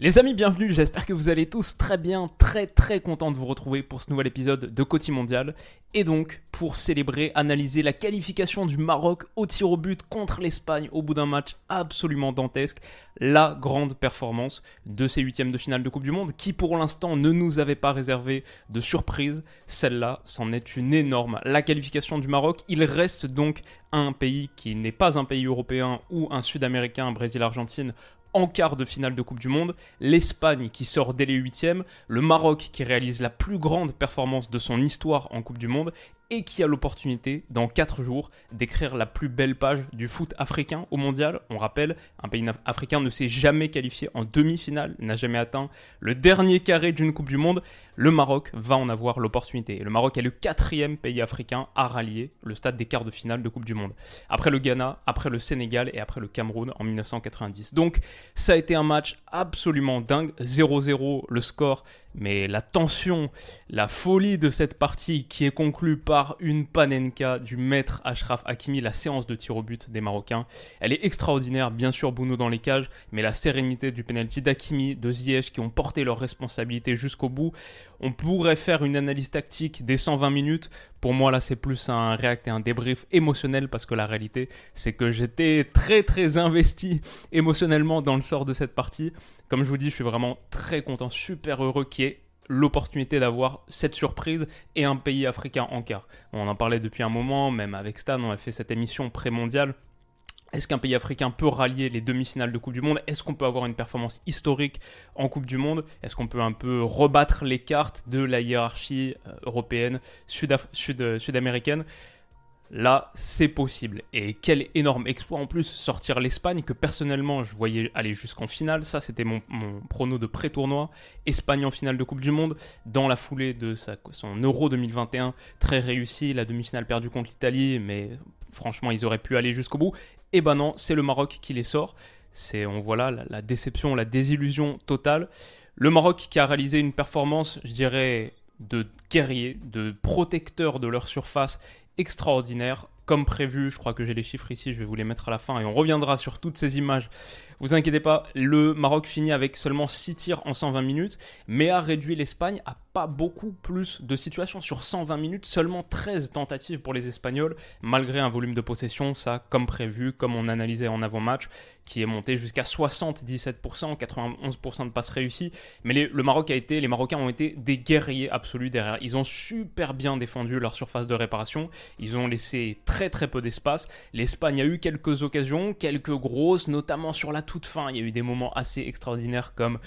Les amis, bienvenue. J'espère que vous allez tous très bien, très très content de vous retrouver pour ce nouvel épisode de Côté Mondial. Et donc, pour célébrer, analyser la qualification du Maroc au tir au but contre l'Espagne au bout d'un match absolument dantesque, la grande performance de ces huitièmes de finale de Coupe du Monde qui pour l'instant ne nous avait pas réservé de surprise. Celle-là, c'en est une énorme. La qualification du Maroc, il reste donc un pays qui n'est pas un pays européen ou un sud-américain, Brésil-Argentine, en quart de finale de Coupe du Monde, l'Espagne qui sort dès les huitièmes, le Maroc qui réalise la plus grande performance de son histoire en Coupe du Monde et qui a l'opportunité, dans 4 jours, d'écrire la plus belle page du foot africain au mondial. On rappelle, un pays africain ne s'est jamais qualifié en demi-finale, n'a jamais atteint le dernier carré d'une Coupe du Monde. Le Maroc va en avoir l'opportunité. Le Maroc est le quatrième pays africain à rallier le stade des quarts de finale de Coupe du Monde. Après le Ghana, après le Sénégal et après le Cameroun en 1990. Donc, ça a été un match absolument dingue. 0-0 le score, mais la tension, la folie de cette partie qui est conclue par une panenka du maître Ashraf Hakimi, la séance de tir au but des Marocains. Elle est extraordinaire, bien sûr Bouno dans les cages, mais la sérénité du penalty d'Hakimi, de Ziyech qui ont porté leurs responsabilités jusqu'au bout. On pourrait faire une analyse tactique des 120 minutes. Pour moi là c'est plus un react et un débrief émotionnel parce que la réalité c'est que j'étais très très investi émotionnellement dans le sort de cette partie. Comme je vous dis, je suis vraiment très content, super heureux qui est l'opportunité d'avoir cette surprise et un pays africain en quart. On en parlait depuis un moment, même avec Stan, on a fait cette émission pré-mondiale. Est-ce qu'un pays africain peut rallier les demi-finales de Coupe du Monde? Est-ce qu'on peut avoir une performance historique en Coupe du Monde? Est-ce qu'on peut un peu rebattre les cartes de la hiérarchie euh, européenne, sud-américaine? Là, c'est possible. Et quel énorme exploit en plus sortir l'Espagne que personnellement je voyais aller jusqu'en finale. Ça, c'était mon, prono de pré-tournoi. Espagne en finale de Coupe du Monde dans la foulée de son Euro 2021 très réussi. La demi-finale perdue contre l'Italie, mais franchement, ils auraient pu aller jusqu'au bout. Et ben non, c'est le Maroc qui les sort. C'est, on voit là, la déception, la désillusion totale. Le Maroc qui a réalisé une performance, je dirais, de guerriers, de protecteurs de leur surface extraordinaire. Comme prévu, je crois que j'ai les chiffres ici, je vais vous les mettre à la fin et on reviendra sur toutes ces images vous inquiétez pas, le Maroc finit avec seulement 6 tirs en 120 minutes, mais a réduit l'Espagne à beaucoup plus de situations. Sur 120 minutes, seulement 13 tentatives pour les Espagnols, malgré un volume de possession, ça comme prévu, comme on analysait en avant-match, qui est monté jusqu'à 77%, 91% de passes réussies. Mais le Maroc a été, les Marocains ont été des guerriers absolus derrière. Ils ont super bien défendu leur surface de réparation. Ils ont laissé très très peu d'espace. L'Espagne a eu quelques occasions, quelques grosses, notamment sur la toute fin, il y a eu des moments assez extraordinaires comme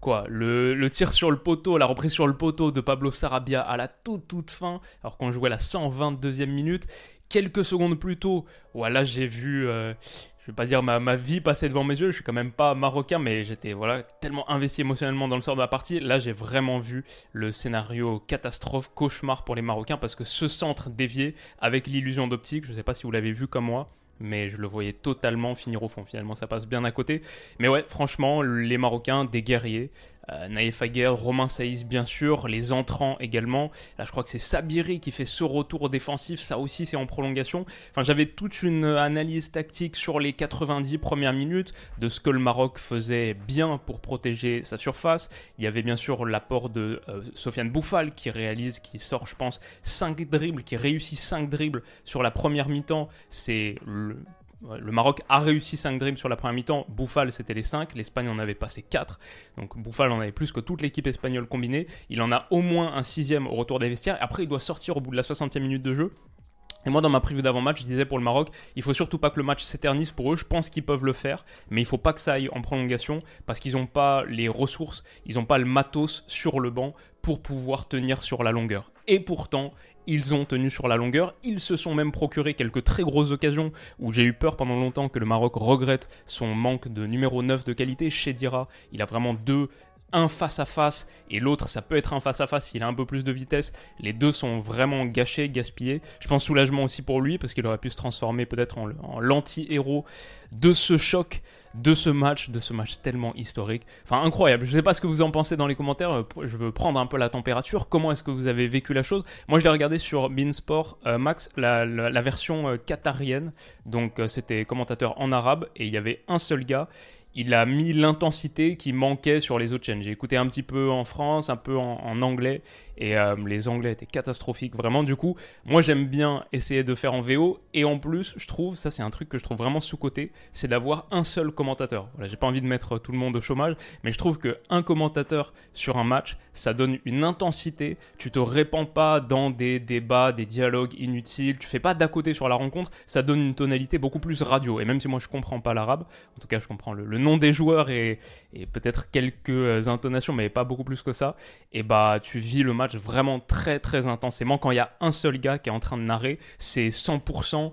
quoi le, tir sur le poteau, la reprise sur le poteau de Pablo Sarabia à la toute toute fin, alors qu'on jouait la 122e minute. Quelques secondes plus tôt, voilà, j'ai vu, euh, je vais pas dire ma, ma, vie passer devant mes yeux, je suis quand même pas marocain, mais j'étais voilà tellement investi émotionnellement dans le sort de la partie. Là, j'ai vraiment vu le scénario catastrophe, cauchemar pour les Marocains, parce que ce centre dévié avec l'illusion d'optique, je sais pas si vous l'avez vu comme moi, mais je le voyais totalement finir au fond. Finalement, ça passe bien à côté. Mais ouais, franchement, les Marocains, des guerriers. Euh, Naïf Aguer, Romain Saïs bien sûr, les entrants également. Là je crois que c'est Sabiri qui fait ce retour défensif, ça aussi c'est en prolongation. Enfin j'avais toute une analyse tactique sur les 90 premières minutes de ce que le Maroc faisait bien pour protéger sa surface. Il y avait bien sûr l'apport de euh, Sofiane Bouffal qui réalise, qui sort je pense 5 dribbles, qui réussit 5 dribbles sur la première mi-temps. C'est le le Maroc a réussi 5 dribbles sur la première mi-temps. Bouffal, c'était les 5. L'Espagne en avait passé 4. Donc Bouffal en avait plus que toute l'équipe espagnole combinée. Il en a au moins un sixième au retour des vestiaires. Après, il doit sortir au bout de la 60e minute de jeu. Et moi, dans ma preview d'avant-match, je disais pour le Maroc, il faut surtout pas que le match s'éternise pour eux. Je pense qu'ils peuvent le faire, mais il faut pas que ça aille en prolongation parce qu'ils n'ont pas les ressources, ils n'ont pas le matos sur le banc pour pouvoir tenir sur la longueur. Et pourtant, ils ont tenu sur la longueur. Ils se sont même procuré quelques très grosses occasions où j'ai eu peur pendant longtemps que le Maroc regrette son manque de numéro 9 de qualité. Chez Dira, il a vraiment deux un face à face et l'autre ça peut être un face à face s'il a un peu plus de vitesse. Les deux sont vraiment gâchés, gaspillés. Je pense soulagement aussi pour lui parce qu'il aurait pu se transformer peut-être en, l'anti-héros de ce choc, de ce match, de ce match tellement historique. Enfin incroyable. Je sais pas ce que vous en pensez dans les commentaires. Je veux prendre un peu la température. Comment est-ce que vous avez vécu la chose? Moi je l'ai regardé sur Beansport euh, Max, la, version euh, qatarienne. Donc euh, c'était commentateur en arabe et il y avait un seul gars il a mis l'intensité qui manquait sur les autres chaînes. J'ai écouté un petit peu en France, un peu en, anglais, et euh, les anglais étaient catastrophiques, vraiment. Du coup, moi j'aime bien essayer de faire en VO, et en plus, je trouve, ça c'est un truc que je trouve vraiment sous-côté, c'est d'avoir un seul commentateur. Voilà, j'ai pas envie de mettre tout le monde au chômage, mais je trouve que un commentateur sur un match, ça donne une intensité. Tu te répands pas dans des débats, des dialogues inutiles, tu fais pas d'à côté sur la rencontre, ça donne une tonalité beaucoup plus radio. Et même si moi je comprends pas l'arabe, en tout cas je comprends le nom des joueurs et, peut-être quelques intonations, mais pas beaucoup plus que ça, et bah tu vis le match vraiment très très intensément. Quand il y a un seul gars qui est en train de narrer, c'est 100%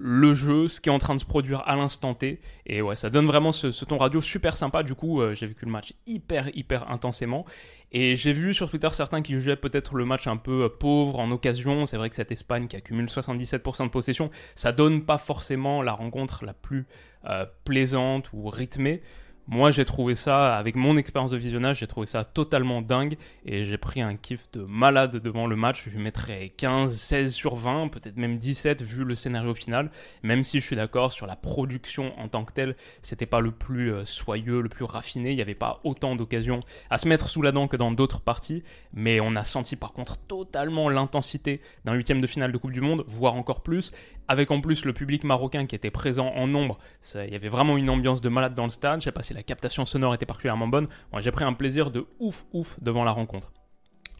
le jeu, ce qui est en train de se produire à l'instant T. Et ouais, ça donne vraiment ce, ton radio super sympa. Du coup, euh, j'ai vécu le match hyper, hyper intensément. Et j'ai vu sur Twitter certains qui jugeaient peut-être le match un peu euh, pauvre en occasion. C'est vrai que cette Espagne qui accumule 77% de possession, ça donne pas forcément la rencontre la plus euh, plaisante ou rythmée. Moi, j'ai trouvé ça, avec mon expérience de visionnage, j'ai trouvé ça totalement dingue et j'ai pris un kiff de malade devant le match. Je lui mettrais 15, 16 sur 20, peut-être même 17 vu le scénario final. Même si je suis d'accord sur la production en tant que telle, c'était pas le plus euh, soyeux, le plus raffiné. Il n'y avait pas autant d'occasions à se mettre sous la dent que dans d'autres parties. Mais on a senti par contre totalement l'intensité d'un huitième de finale de Coupe du Monde, voire encore plus avec en plus le public marocain qui était présent en nombre, il y avait vraiment une ambiance de malade dans le stade. Je sais pas si la captation sonore était particulièrement bonne. Moi, j'ai pris un plaisir de ouf ouf devant la rencontre.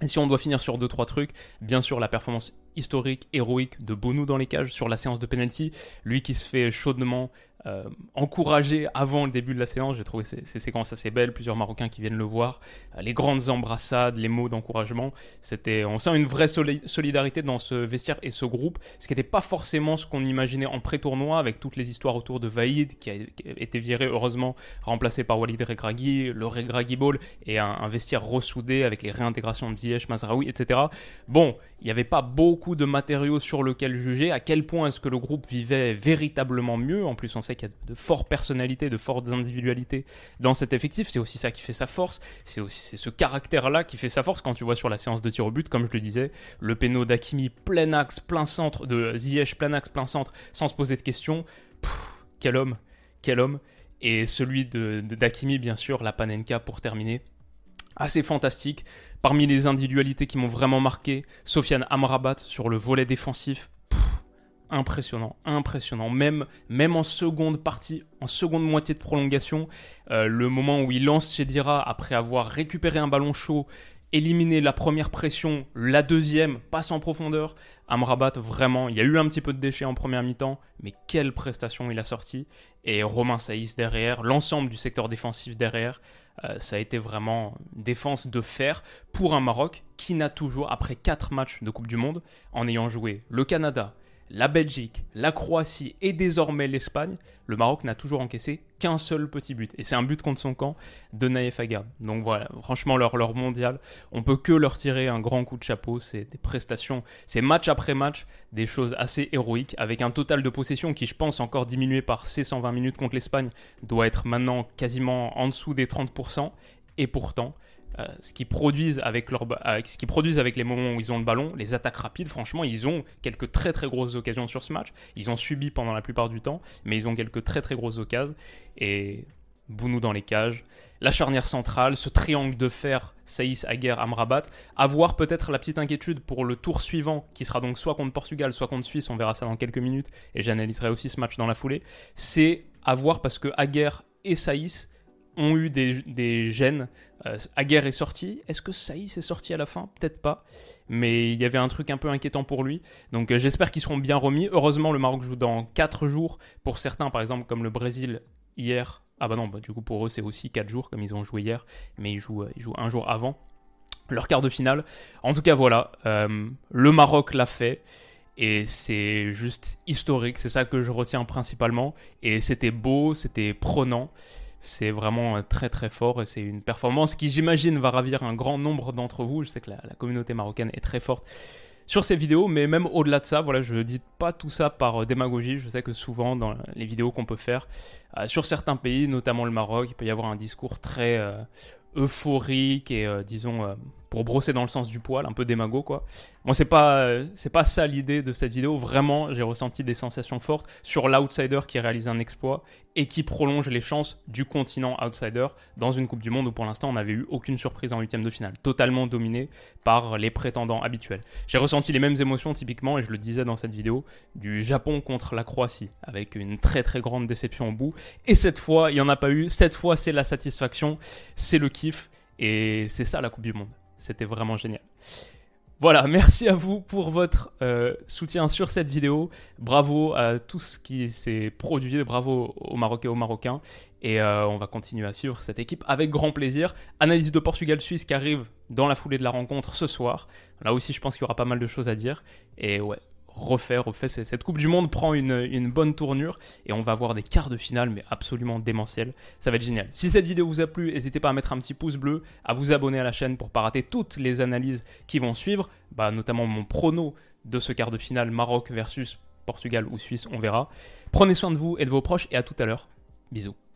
Et si on doit finir sur deux trois trucs, bien sûr la performance historique, héroïque de Bonou dans les cages sur la séance de penalty, lui qui se fait chaudement euh, encouragé avant le début de la séance. J'ai trouvé ces, séquences assez belles, plusieurs Marocains qui viennent le voir, euh, les grandes embrassades, les mots d'encouragement. C'était, on sent une vraie solidarité dans ce vestiaire et ce groupe, ce qui n'était pas forcément ce qu'on imaginait en pré-tournoi avec toutes les histoires autour de Vaïd qui a, été viré heureusement remplacé par Walid Regragui, le Regragui Ball et un, vestiaire ressoudé avec les réintégrations de Ziyech, Mazraoui, etc. Bon, il n'y avait pas beaucoup de matériaux sur lequel juger. À quel point est-ce que le groupe vivait véritablement mieux En plus, on sait qu'il y a de fortes personnalités, de fortes individualités dans cet effectif. C'est aussi ça qui fait sa force. C'est aussi ce caractère-là qui fait sa force quand tu vois sur la séance de tir au but, comme je le disais, le péno d'Akimi plein axe, plein centre, de Ziyech plein axe, plein centre, sans se poser de questions. quel homme, quel homme. Et celui de d'Akimi, bien sûr, la Panenka pour terminer assez fantastique. Parmi les individualités qui m'ont vraiment marqué, Sofiane Amrabat sur le volet défensif. Impressionnant, impressionnant. Même, même en seconde partie, en seconde moitié de prolongation, euh, le moment où il lance Chedira après avoir récupéré un ballon chaud, éliminé la première pression, la deuxième passe en profondeur. Amrabat, vraiment, il y a eu un petit peu de déchets en première mi-temps, mais quelle prestation il a sorti. Et Romain Saïs derrière, l'ensemble du secteur défensif derrière. Euh, ça a été vraiment défense de fer pour un Maroc qui n'a toujours, après 4 matchs de Coupe du Monde, en ayant joué le Canada, la Belgique, la Croatie et désormais l'Espagne, le Maroc n'a toujours encaissé qu'un seul petit but. Et c'est un but contre son camp de Naïf Agard. Donc voilà, franchement, leur, leur mondial, on peut que leur tirer un grand coup de chapeau. C'est des prestations, c'est match après match, des choses assez héroïques, avec un total de possession qui, je pense, encore diminué par ces 120 minutes contre l'Espagne, doit être maintenant quasiment en dessous des 30%. Et pourtant, euh, ce qu'ils produisent avec ce produisent avec les moments où ils ont le ballon, les attaques rapides, franchement, ils ont quelques très très grosses occasions sur ce match. Ils ont subi pendant la plupart du temps, mais ils ont quelques très très grosses occasions. Et Bounou dans les cages, la charnière centrale, ce triangle de fer, Saïs, Aguerre, Amrabat. Avoir peut-être la petite inquiétude pour le tour suivant, qui sera donc soit contre Portugal, soit contre Suisse, on verra ça dans quelques minutes, et j'analyserai aussi ce match dans la foulée. C'est avoir parce que Aguerre et Saïs ont eu des, gènes Euh, Aguerre est sorti. Est-ce que Saïs est sorti à la fin? Peut-être pas. Mais il y avait un truc un peu inquiétant pour lui. Donc euh, j'espère qu'ils seront bien remis. Heureusement, le Maroc joue dans 4 jours. Pour certains, par exemple, comme le Brésil hier. Ah bah non, bah, du coup pour eux c'est aussi 4 jours comme ils ont joué hier. Mais ils jouent, euh, ils jouent un jour avant leur quart de finale. En tout cas voilà, le Maroc l'a fait. Et c'est juste historique, c'est ça que je retiens principalement. Et c'était beau, c'était prenant. C'est vraiment très très fort et c'est une performance qui j'imagine va ravir un grand nombre d'entre vous. Je sais que la, communauté marocaine est très forte sur ces vidéos, mais même au-delà de ça, voilà, je ne dis pas tout ça par euh, démagogie. Je sais que souvent dans les vidéos qu'on peut faire euh, sur certains pays, notamment le Maroc, il peut y avoir un discours très euh, euphorique et disons pour brosser dans le sens du poil, un peu démago quoi. Moi c'est pas c'est pas ça l'idée de cette vidéo. Vraiment, j'ai ressenti des sensations fortes sur l'outsider qui réalise un exploit et qui prolonge les chances du continent outsider dans une Coupe du Monde où pour l'instant on n'avait eu aucune surprise en huitième de finale, totalement dominé par les prétendants habituels. J'ai ressenti les mêmes émotions typiquement et je le disais dans cette vidéo du Japon contre la Croatie avec une très très grande déception au bout. Et cette fois, il y en a pas eu. Cette fois, c'est la satisfaction, c'est le kiff et c'est ça la Coupe du Monde. C'était vraiment génial. Voilà, merci à vous pour votre euh, soutien sur cette vidéo. Bravo à tout ce qui s'est produit, bravo aux Marocains et aux Marocains. Et euh, on va continuer à suivre cette équipe avec grand plaisir. Analyse de Portugal-Suisse qui arrive dans la foulée de la rencontre ce soir. Là aussi, je pense qu'il y aura pas mal de choses à dire. Et ouais, refaire, refait. Cette Coupe du Monde prend une, bonne tournure et on va avoir des quarts de finale, mais absolument démentiels. Ça va être génial. Si cette vidéo vous a plu, n'hésitez pas à mettre un petit pouce bleu, à vous abonner à la chaîne pour pas rater toutes les analyses qui vont suivre, bah, notamment mon prono de ce quart de finale Maroc versus Portugal ou Suisse, on verra. Prenez soin de vous et de vos proches et à tout à l'heure. Bisous.